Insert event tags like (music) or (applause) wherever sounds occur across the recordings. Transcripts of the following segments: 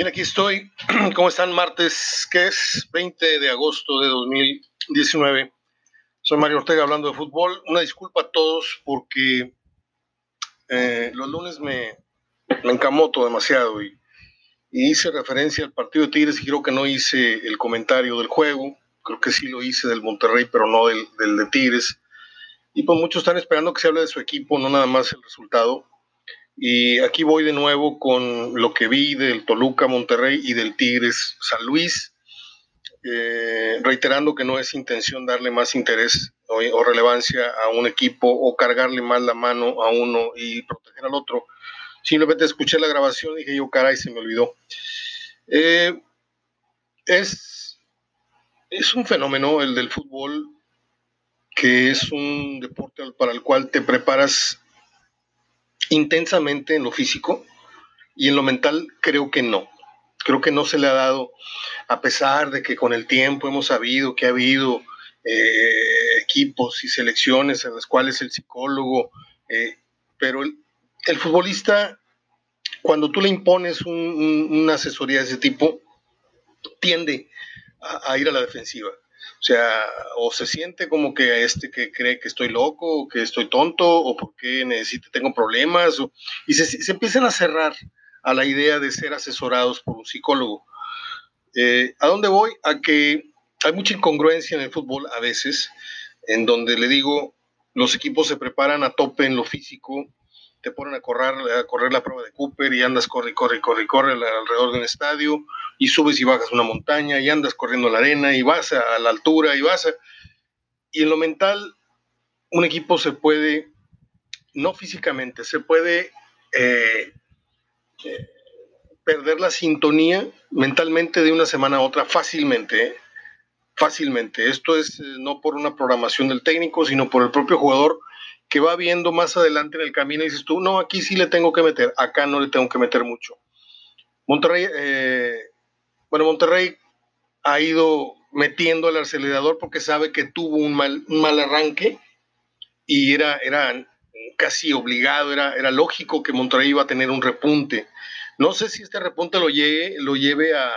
Bien, aquí estoy. (clears throat) ¿Cómo están? Martes, que es 20 de agosto de 2019. Soy Mario Ortega hablando de fútbol. Una disculpa a todos porque eh, los lunes me, me encamoto demasiado y, hice referencia al partido de Tigres y creo que no hice el comentario del juego. Creo que sí lo hice del Monterrey, pero no del, del de Tigres. Y pues muchos están esperando que se hable de su equipo, no nada más el resultado. Y aquí voy de nuevo con lo que vi del Toluca Monterrey y del Tigres San Luis, eh, reiterando que no es intención darle más interés o, relevancia a un equipo o cargarle más la mano a uno y proteger al otro. Simplemente escuché la grabación y dije yo, caray, se me olvidó. Eh, es, es un fenómeno el del fútbol que es un deporte para el cual te preparas intensamente en lo físico y en lo mental creo que no. Creo que no se le ha dado, a pesar de que con el tiempo hemos sabido que ha habido eh, equipos y selecciones en las cuales el psicólogo, eh, pero el, futbolista, cuando tú le impones una asesoría de ese tipo, tiende a ir a la defensiva. O sea, o se siente como que este que cree que estoy loco, o que estoy tonto, o porque necesito, tengo problemas, y se, empiezan a cerrar a la idea de ser asesorados por un psicólogo. Eh, ¿A dónde voy? A que hay mucha incongruencia en el fútbol a veces, en donde le digo, los equipos se preparan a tope en lo físico, te ponen a correr, a correr la prueba de Cooper y andas, corre, corre, corre, corre alrededor de un estadio y subes y bajas una montaña y andas corriendo la arena y vas a, la altura y vas a... Y en lo mental, un equipo se puede, no físicamente, se puede eh, eh, perder la sintonía mentalmente de una semana a otra fácilmente. ¿eh? Fácilmente. Esto es no por una programación del técnico, sino por el propio jugador que va viendo más adelante en el camino y dices tú, no, aquí sí le tengo que meter, acá no le tengo que meter mucho. Monterrey, eh, bueno, Monterrey ha ido metiendo el acelerador porque sabe que tuvo un mal, mal arranque y era, era casi obligado, era, era lógico que Monterrey iba a tener un repunte. No sé si este repunte lo lleve, lo lleve a,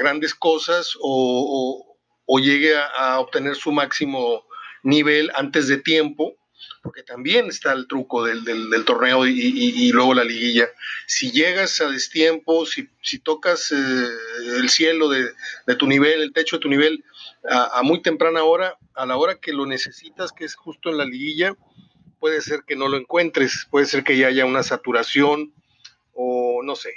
grandes cosas o, llegue a, a obtener su máximo nivel antes de tiempo, porque también está el truco del, torneo y, luego la liguilla. Si llegas a destiempo, si, tocas eh, el cielo de, tu nivel, el techo de tu nivel, a, muy temprana hora, a la hora que lo necesitas, que es justo en la liguilla, puede ser que no lo encuentres, puede ser que ya haya una saturación o no sé.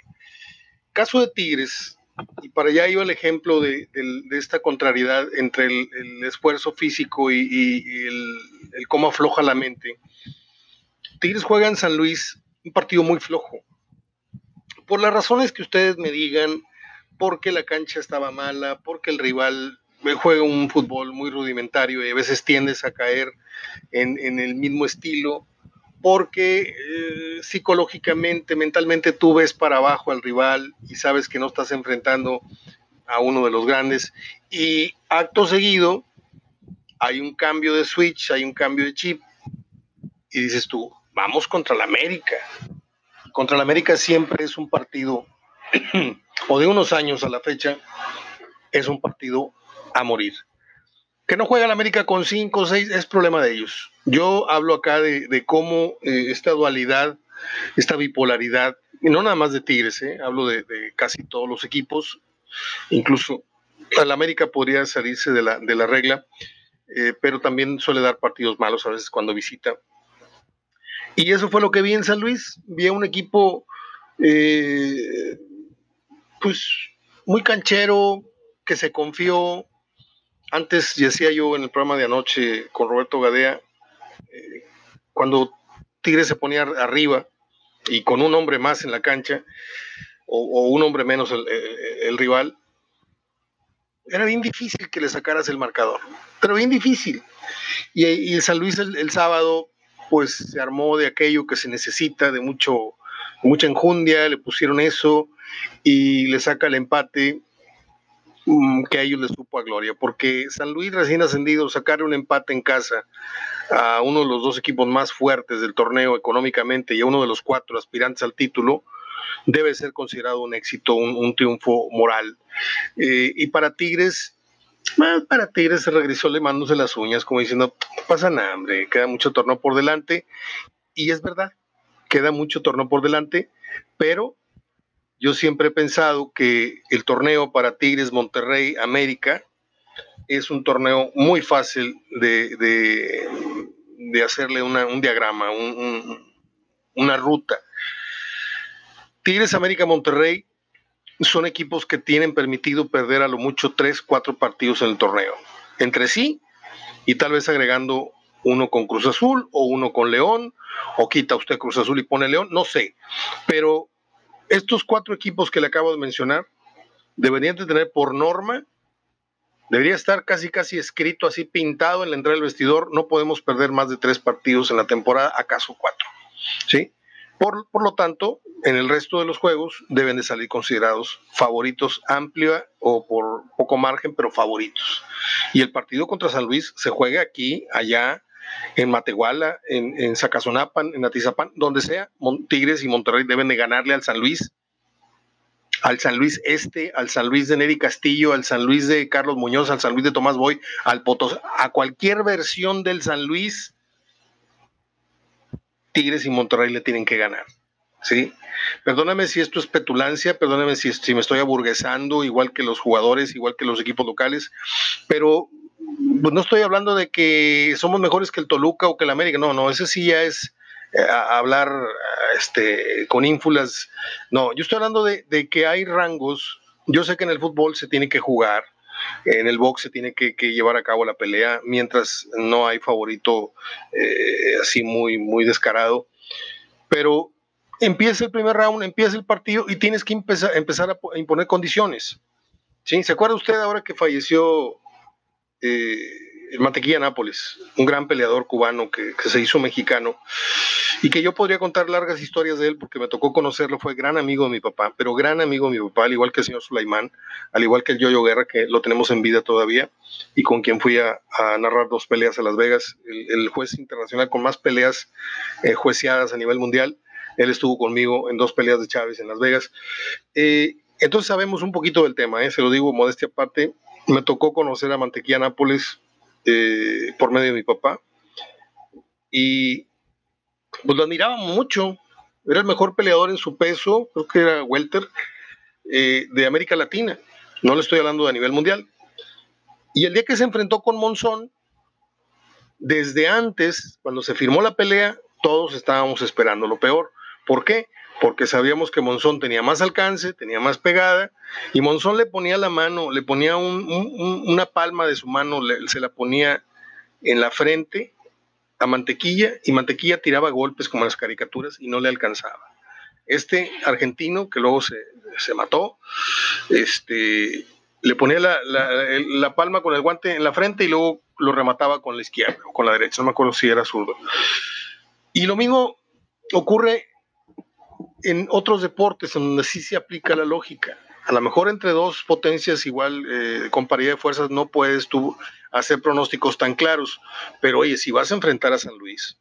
Caso de Tigres, y para allá iba el ejemplo de, esta contrariedad entre el, esfuerzo físico y, el, cómo afloja la mente. Tigres juega en San Luis un partido muy flojo. Por las razones que ustedes me digan, porque la cancha estaba mala, porque el rival juega un fútbol muy rudimentario y a veces tiendes a caer en el mismo estilo porque eh, psicológicamente, mentalmente tú ves para abajo al rival y sabes que no estás enfrentando a uno de los grandes y acto seguido hay un cambio de switch, hay un cambio de chip y dices tú, vamos contra la América. Contra la América siempre es un partido, (clears throat) o de unos años a la fecha, es un partido a morir. Que no juega la América con 5 o 6 es problema de ellos. Yo hablo acá de, cómo eh, esta dualidad, esta bipolaridad, y no nada más de Tigres, eh, hablo de, casi todos los equipos, incluso la América podría salirse de la, de la regla, eh, pero también suele dar partidos malos a veces cuando visita. Y eso fue lo que vi en San Luis. Vi a un equipo, pues, muy canchero, que se confió, antes decía yo en el programa de anoche con Roberto Gadea, eh, cuando Tigres se ponía arriba y con un hombre más en la cancha, o, un hombre menos el, rival, era bien difícil que le sacaras el marcador, pero bien difícil. Y, el San Luis el, sábado, pues se armó de aquello que se necesita, de mucho, mucha enjundia, le pusieron eso y le saca el empate que a ellos les supo a gloria, porque San Luis recién ascendido, sacar un empate en casa a uno de los dos equipos más fuertes del torneo económicamente y a uno de los cuatro aspirantes al título, debe ser considerado un éxito, un, triunfo moral. Eh, y para Tigres, para Tigres se regresó le mandándose las uñas, como diciendo, pasa nada, hambre, queda mucho torneo por delante. Y es verdad, queda mucho torneo por delante, pero yo siempre he pensado que el torneo para Tigres, Monterrey, América es un torneo muy fácil de, de, hacerle un diagrama, una ruta. Tigres, América, Monterrey son equipos que tienen permitido perder a lo mucho tres, cuatro partidos en el torneo, entre sí, y tal vez agregando uno con Cruz Azul o uno con León, o quita usted Cruz Azul y pone León, no sé. Pero estos cuatro equipos que le acabo de mencionar deberían de tener por norma, debería estar casi casi escrito así pintado en la entrada del vestidor, no podemos perder más de tres partidos en la temporada, acaso cuatro. ¿Sí? Por, por, lo tanto, en el resto de los juegos deben de salir considerados favoritos amplia o por poco margen, pero favoritos. Y el partido contra San Luis se juega aquí, allá, en Matehuala, en, en Zacazonapan, en Atizapán, donde sea, Tigres y Monterrey deben de ganarle al San Luis, al San Luis Este, al San Luis de Neri Castillo, al San Luis de Carlos Muñoz, al San Luis de Tomás Boy, al Potos, a cualquier versión del San Luis, Tigres y Monterrey le tienen que ganar. ¿Sí? Perdóname si esto es petulancia, perdóname si, si me estoy aburguesando, igual que los jugadores, igual que los equipos locales, pero pues no estoy hablando de que somos mejores que el Toluca o que el América, no, no, ese sí ya es eh, hablar este, con ínfulas. No, yo estoy hablando de, que hay rangos. Yo sé que en el fútbol se tiene que jugar, en el box se tiene que, llevar a cabo la pelea, mientras no hay favorito eh, así muy, muy descarado. Pero empieza el primer round, empieza el partido y tienes que empezar, empezar a imponer condiciones. ¿Sí? ¿Se acuerda usted ahora que falleció eh, el Mantequilla Nápoles, un gran peleador cubano que, se hizo mexicano y que yo podría contar largas historias de él porque me tocó conocerlo, fue gran amigo de mi papá, pero gran amigo de mi papá, al igual que el señor Sulaimán, al igual que el Yoyo Guerra, que lo tenemos en vida todavía y con quien fui a, narrar dos peleas a Las Vegas, el, juez internacional con más peleas eh, jueceadas a nivel mundial. Él estuvo conmigo en dos peleas de Chávez en Las Vegas. Eh, entonces sabemos un poquito del tema, se lo digo modestia aparte, me tocó conocer a Mantequilla Nápoles eh, por medio de mi papá y pues lo admiraba mucho. Era el mejor peleador en su peso, creo que era welter, eh, de América Latina. No le estoy hablando de a nivel mundial. Y el día que se enfrentó con Monzón, desde antes, cuando se firmó la pelea, todos estábamos esperando lo peor. ¿Por qué? Porque sabíamos que Monzón tenía más alcance, tenía más pegada, y Monzón le ponía la mano, le ponía una palma de su mano, se la ponía en la frente a Mantequilla, y Mantequilla tiraba golpes como en las caricaturas y no le alcanzaba. Este argentino, que luego se, mató, este, le ponía la, la, palma con el guante en la frente y luego lo remataba con la izquierda o con la derecha, no me acuerdo si era zurdo. Y lo mismo ocurre en otros deportes en donde sí se aplica la lógica. A lo mejor entre dos potencias igual eh, con paridad de fuerzas no puedes tú hacer pronósticos tan claros, pero oye, si vas a enfrentar a San Luis,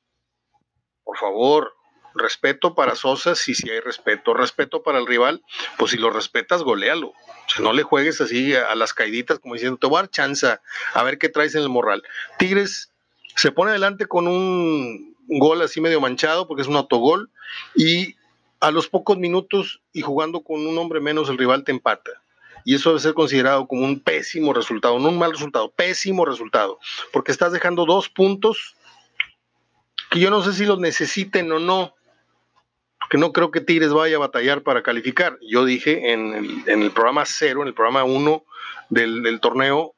por favor, respeto para Sosa, si sí, hay respeto, respeto para el rival, pues si lo respetas, golealo. O sea, no le juegues así a, las caiditas como diciendo, te voy a dar chance a ver qué traes en el morral. Tigres se pone adelante con un gol así medio manchado porque es un autogol y a los pocos minutos y jugando con un hombre menos, el rival te empata. Y eso debe ser considerado como un pésimo resultado, no un mal resultado, pésimo resultado, porque estás dejando dos puntos que yo no sé si los necesiten o no, que no creo que Tigres vaya a batallar para calificar. Yo dije en el, programa cero, en el programa uno del, torneo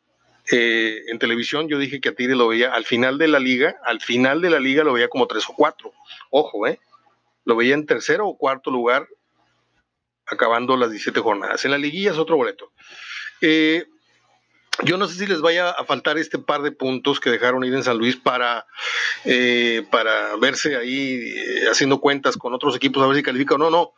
eh, en televisión, yo dije que a Tigres lo veía al final de la liga, al final de la liga lo veía como tres o cuatro. Ojo, ¿eh? Lo veía en tercero o cuarto lugar, acabando las 17 jornadas. En la liguilla es otro boleto. Eh, yo no sé si les vaya a faltar este par de puntos que dejaron ir en San Luis para, eh, para verse ahí eh, haciendo cuentas con otros equipos a ver si califica o no, no.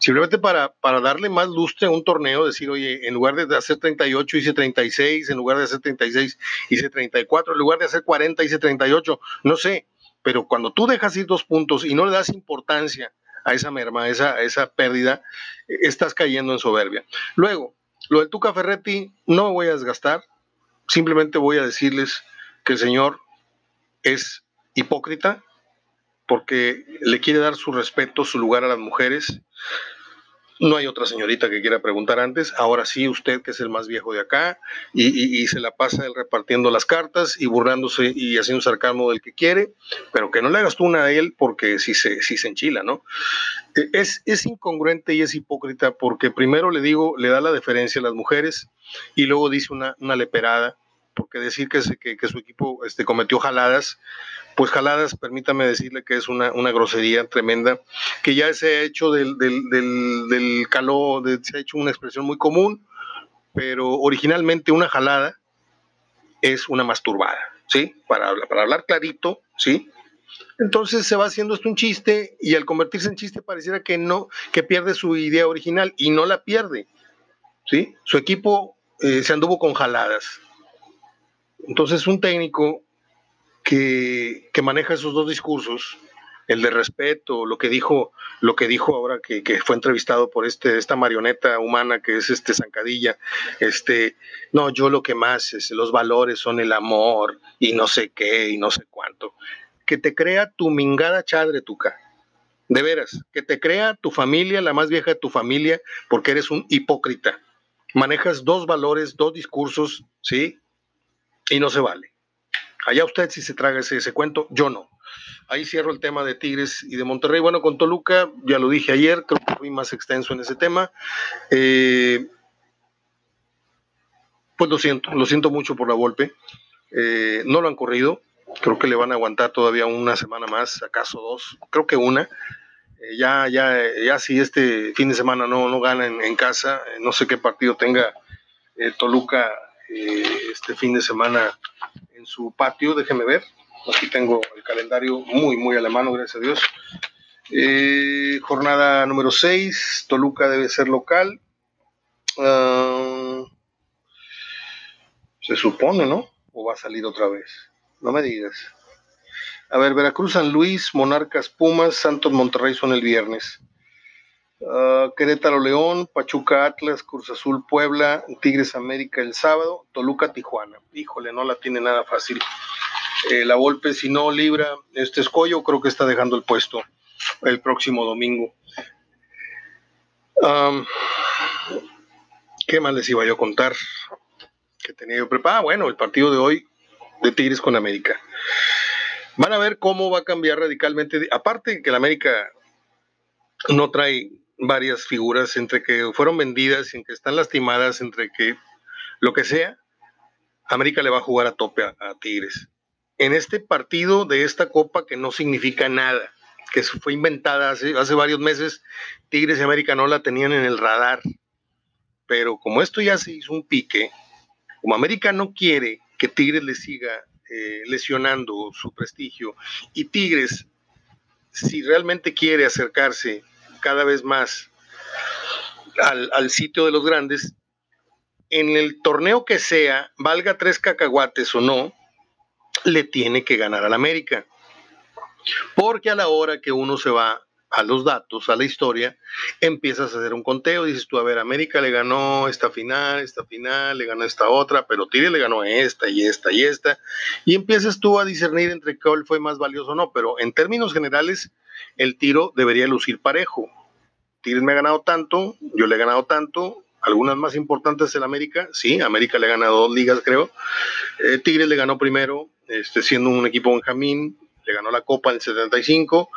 Simplemente para, para darle más lustre a un torneo, decir, oye, en lugar de hacer 38 hice 36, en lugar de hacer 36 hice 34, en lugar de hacer 40 hice 38, no sé pero cuando tú dejas ir dos puntos y no le das importancia a esa merma, a esa, esa pérdida, estás cayendo en soberbia. Luego, lo del Tuca Ferretti no voy a desgastar, simplemente voy a decirles que el señor es hipócrita porque le quiere dar su respeto, su lugar a las mujeres, no hay otra señorita que quiera preguntar antes. Ahora sí, usted que es el más viejo de acá y, se la pasa él repartiendo las cartas y burlándose y haciendo sarcasmo del que quiere, pero que no le hagas tú una a él porque si se, si se enchila, ¿no? E, es, es incongruente y es hipócrita porque primero le digo, le da la deferencia a las mujeres y luego dice una, una leperada porque decir que, su equipo este, cometió jaladas, pues jaladas, permítame decirle que es una, grosería tremenda, que ya se ha hecho del, calor, se ha hecho una expresión muy común, pero originalmente una jalada es una masturbada, ¿sí? Para, para hablar clarito, ¿sí? Entonces se va haciendo esto un chiste y al convertirse en chiste pareciera que no, que pierde su idea original y no la pierde, ¿sí? Su equipo eh, se anduvo con jaladas, entonces, un técnico que, maneja esos dos discursos, el de respeto, lo que dijo, lo que dijo ahora que, fue entrevistado por este, esta marioneta humana que es este Zancadilla, este, no, yo lo que más es, los valores son el amor y no sé qué y no sé cuánto. Que te crea tu mingada chadre, tuca. De veras, que te crea tu familia, la más vieja de tu familia, porque eres un hipócrita. Manejas dos valores, dos discursos, ¿sí? Y no se vale. Allá usted si se traga ese, cuento, yo no. Ahí cierro el tema de Tigres y de Monterrey. Bueno, con Toluca, ya lo dije ayer, creo que fui más extenso en ese tema. Eh, pues lo siento, lo siento mucho por la golpe. Eh, no lo han corrido, creo que le van a aguantar todavía una semana más, acaso dos, creo que una. Eh, ya, ya, ya si este fin de semana no, no gana en, en casa, no sé qué partido tenga Toluca eh, este fin de semana en su patio, déjeme ver. Aquí tengo el calendario muy, muy alemán, gracias a Dios. Eh, jornada número 6, Toluca debe ser local. Ah, se supone, ¿no? ¿O va a salir otra vez? No me digas. A ver, Veracruz, San Luis, Monarcas, Pumas, Santos, Monterrey son el viernes. Ah, Querétaro León, Pachuca Atlas, Cruz Azul Puebla, Tigres América el sábado, Toluca Tijuana. Híjole, no la tiene nada fácil. Eh, la Volpe, si no libra este escollo, creo que está dejando el puesto el próximo domingo. ¿Qué más les iba yo a contar? Que tenía yo preparado. Ah, bueno, el partido de hoy de Tigres con América. Van a ver cómo va a cambiar radicalmente. Aparte que el América no trae varias figuras entre que fueron vendidas, en que están lastimadas, entre que lo que sea, América le va a jugar a tope a, Tigres. En este partido de esta copa que no significa nada, que fue inventada hace, hace varios meses, Tigres y América no la tenían en el radar. Pero como esto ya se hizo un pique, como América no quiere que Tigres le siga eh, lesionando su prestigio y Tigres, si realmente quiere acercarse cada vez más al, sitio de los grandes, en el torneo que sea, valga tres cacahuates o no, le tiene que ganar al América. Porque a la hora que uno se va a los datos, a la historia, empiezas a hacer un conteo, dices tú, a ver, América le ganó esta final, esta final, le ganó esta otra, pero Tigre le ganó esta y esta y esta, y empiezas tú a discernir entre cuál fue más valioso o no, pero en términos generales, el tiro debería lucir parejo. Tigres me ha ganado tanto, yo le he ganado tanto, algunas más importantes en América, sí, América le ha ganado dos ligas, creo. Eh, Tigres le ganó primero, este, siendo un equipo Benjamín, le ganó la Copa en el 75,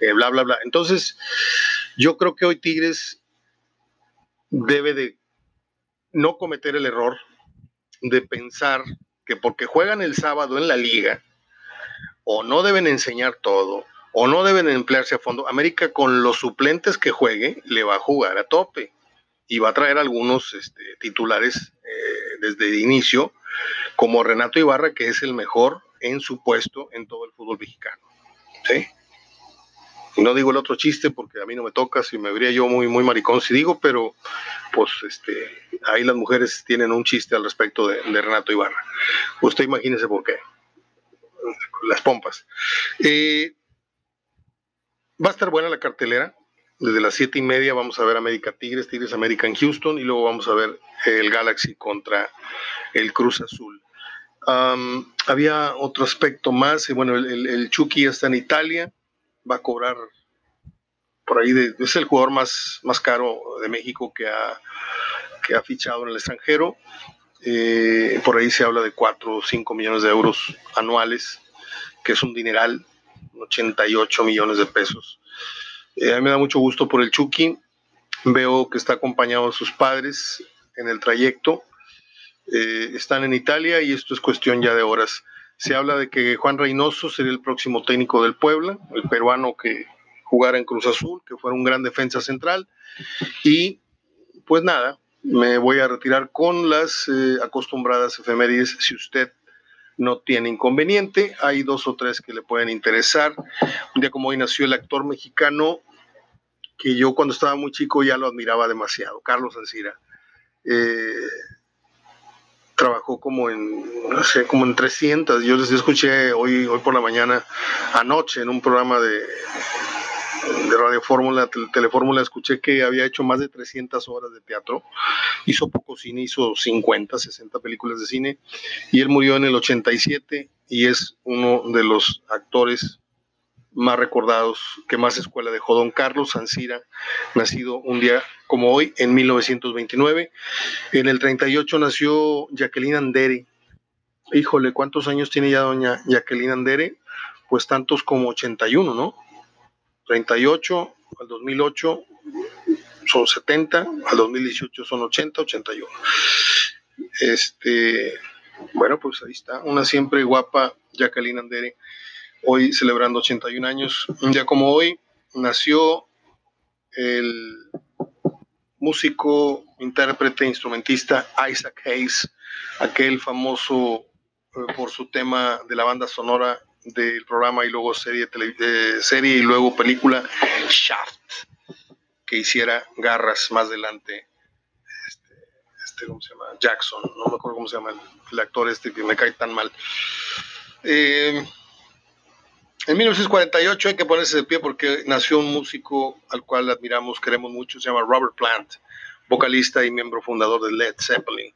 eh, bla, bla, bla. Entonces, yo creo que hoy Tigres debe de no cometer el error de pensar que porque juegan el sábado en la liga, o no deben enseñar todo, o no deben emplearse a fondo. América con los suplentes que juegue le va a jugar a tope y va a traer algunos este, titulares eh, desde el inicio, como Renato Ibarra, que es el mejor en su puesto en todo el fútbol mexicano. ¿sí? no digo el otro chiste porque a mí no me toca, si me vería yo muy, muy maricón si digo, pero pues este, ahí las mujeres tienen un chiste al respecto de, de Renato Ibarra. Usted imagínese por qué. Las pompas. Eh, Va a estar buena la cartelera. desde las siete y media vamos a ver América Tigres, Tigres América en Houston y luego vamos a ver el Galaxy contra el Cruz Azul. había otro aspecto más, bueno, el, el, Chucky está en Italia, va a cobrar por ahí, de, es el jugador más, más caro de México que ha, que ha fichado en el extranjero. Eh, por ahí se habla de 4 o 5 millones de euros anuales, que es un dineral, 88 millones de pesos. Eh, a mí me da mucho gusto por el Chucky. Veo que está acompañado de sus padres en el trayecto. Eh, están en Italia y esto es cuestión ya de horas. Se habla de que Juan Reynoso sería el próximo técnico del Puebla, el peruano que jugara en Cruz Azul, que fuera un gran defensa central. Y pues nada, me voy a retirar con las eh, acostumbradas efemérides. Si usted no tiene inconveniente, hay dos o tres que le pueden interesar. Un día como hoy nació el actor mexicano que yo cuando estaba muy chico ya lo admiraba demasiado, Carlos Ancira. Eh, trabajó como en, no sé, como en 300. Yo les escuché hoy, hoy por la mañana, anoche, en un programa de, de Radio Fórmula, Telefórmula, escuché que había hecho más de 300 horas de teatro, hizo poco cine, hizo 50, 60 películas de cine, y él murió en el 87 y es uno de los actores más recordados que más escuela dejó don Carlos Sancira, nacido un día como hoy, en 1929. En el 38 nació Jacqueline Andere. Híjole, ¿cuántos años tiene ya doña Jacqueline Andere? Pues tantos como 81, ¿no? 38 al 2008 son 70, al 2018 son 80, 81. Este, bueno, pues ahí está, una siempre guapa Jacqueline Andere, hoy celebrando 81 años. Un día como hoy nació el músico, intérprete, instrumentista Isaac Hayes, aquel famoso eh, por su tema de la banda sonora del programa y luego serie, serie y luego película Shaft, que hiciera garras más adelante. Este, este, ¿cómo se llama? Jackson, no me acuerdo cómo se llama el, actor este me cae tan mal. Eh, en 1948 hay que ponerse de pie porque nació un músico al cual admiramos, queremos mucho, se llama Robert Plant, vocalista y miembro fundador de Led Zeppelin,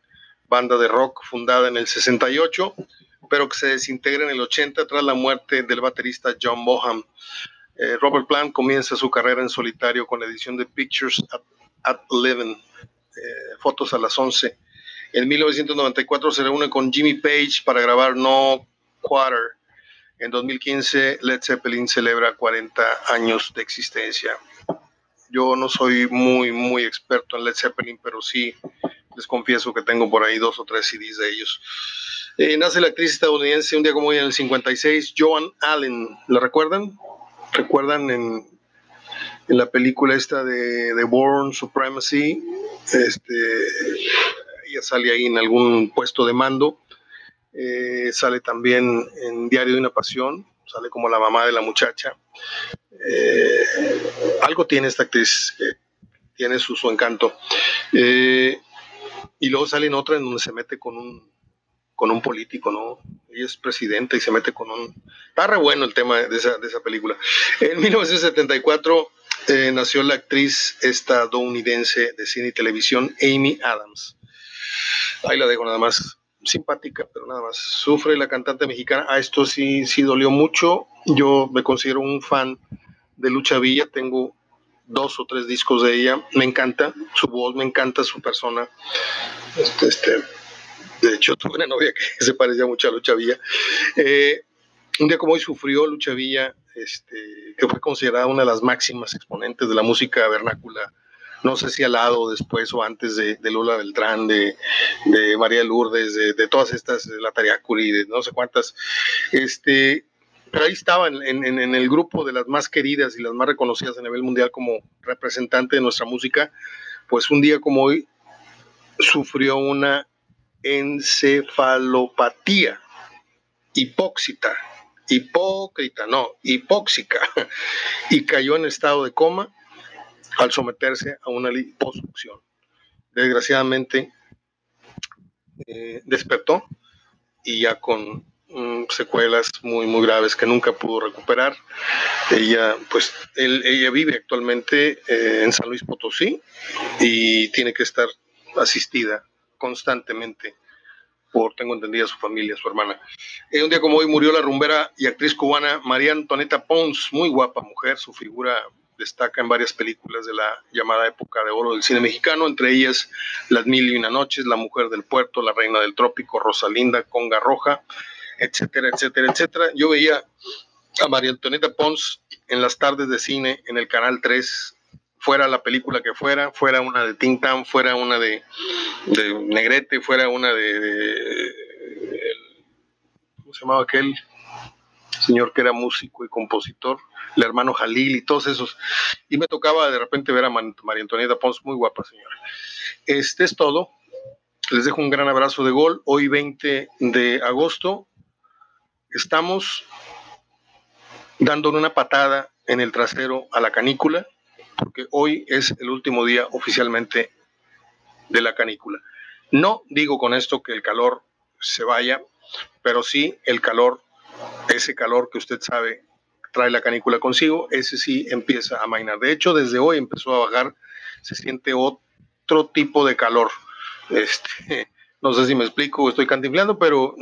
banda de rock fundada en el 68 pero que se desintegra en el 80 tras la muerte del baterista John Boham. Eh, Robert Plant comienza su carrera en solitario con la edición de Pictures at, 11, eh, fotos a las 11. En 1994 se reúne con Jimmy Page para grabar No Quarter. En 2015 Led Zeppelin celebra 40 años de existencia. Yo no soy muy, muy experto en Led Zeppelin, pero sí les confieso que tengo por ahí dos o tres CDs de ellos. Eh, nace la actriz estadounidense un día como hoy en el 56, Joan Allen. ¿La recuerdan? ¿Recuerdan en, la película esta de, The Born Supremacy? Este, ella sale ahí en algún puesto de mando. Eh, sale también en Diario de una Pasión. Sale como la mamá de la muchacha. Eh, algo tiene esta actriz, tiene su, su encanto. y luego sale en otra en donde se mete con un con un político, ¿no? Ella es presidenta y se mete con un... Está re bueno el tema de esa, de esa película. En 1974 eh, nació la actriz estadounidense de cine y televisión, Amy Adams. Ahí la dejo nada más. Simpática, pero nada más. Sufre la cantante mexicana. A esto sí, sí dolió mucho. Yo me considero un fan de Lucha Villa. Tengo dos o tres discos de ella. Me encanta su voz, me encanta su persona. Este, este, de hecho, (laughs) tuve una novia que se parecía mucho a Lucha Villa. Eh, un día como hoy sufrió Lucha Villa, este, que fue considerada una de las máximas exponentes de la música vernácula. No sé si al lado, después o antes de, de Lula Beltrán, de, María Lourdes, de, todas estas, de la Tariacuri, de no sé cuántas. Este, pero ahí estaba en, en, el grupo de las más queridas y las más reconocidas a nivel mundial como representante de nuestra música, pues un día como hoy sufrió una encefalopatía hipóxita, hipócrita, no, hipóxica, y cayó en estado de coma al someterse a una liposucción. Desgraciadamente eh, despertó y ya con mm, secuelas muy, muy graves que nunca pudo recuperar. Ella, pues, ella vive actualmente eh, en San Luis Potosí y tiene que estar asistida constantemente por, tengo entendida, su familia, su hermana. Eh, un día como hoy murió la rumbera y actriz cubana María Antonieta Pons, muy guapa mujer, su figura destaca en varias películas de la llamada época de oro del cine mexicano, entre ellas Las Mil y Una Noches, La Mujer del Puerto, La Reina del Trópico, Rosalinda, Conga Roja, etcétera, etcétera, etcétera. Yo veía a María Antonieta Pons en las tardes de cine en el Canal 3 fuera la película que fuera, fuera una de Tintan, fuera una de, Negrete, fuera una de, ¿cómo se llamaba aquel señor que era músico y compositor? El hermano Jalil y todos esos. Y me tocaba de repente ver a María Antonieta Pons, muy guapa señora. Este es todo. Les dejo un gran abrazo de gol. Hoy 20 de agosto estamos dándole una patada en el trasero a la canícula porque hoy es el último día oficialmente de la canícula. No digo con esto que el calor se vaya, pero sí el calor, ese calor que usted sabe trae la canícula consigo, ese sí empieza a mainar. De hecho, desde hoy empezó a bajar, se siente otro tipo de calor. Este, no sé si me explico, estoy cantinflando, pero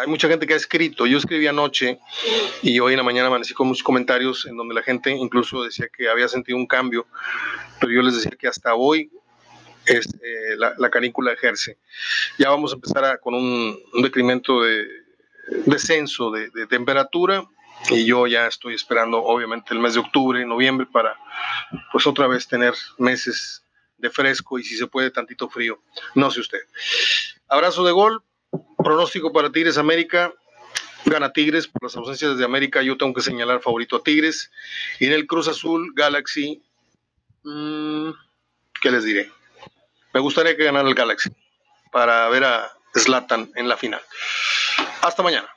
hay mucha gente que ha escrito. Yo escribí anoche y hoy en la mañana amanecí con muchos comentarios en donde la gente incluso decía que había sentido un cambio, pero yo les decía que hasta hoy es, eh, la, canícula ejerce. Ya vamos a empezar con un, decremento de descenso de, temperatura y yo ya estoy esperando obviamente el mes de octubre noviembre para pues otra vez tener meses de fresco y si se puede tantito frío. No sé usted. Abrazo de gol. Pronóstico para Tigres América. Gana Tigres por las ausencias de América. Yo tengo que señalar favorito a Tigres. Y en el Cruz Azul, Galaxy. Mm, ¿Qué les diré? Me gustaría que ganara el Galaxy para ver a Slatan en la final. Hasta mañana.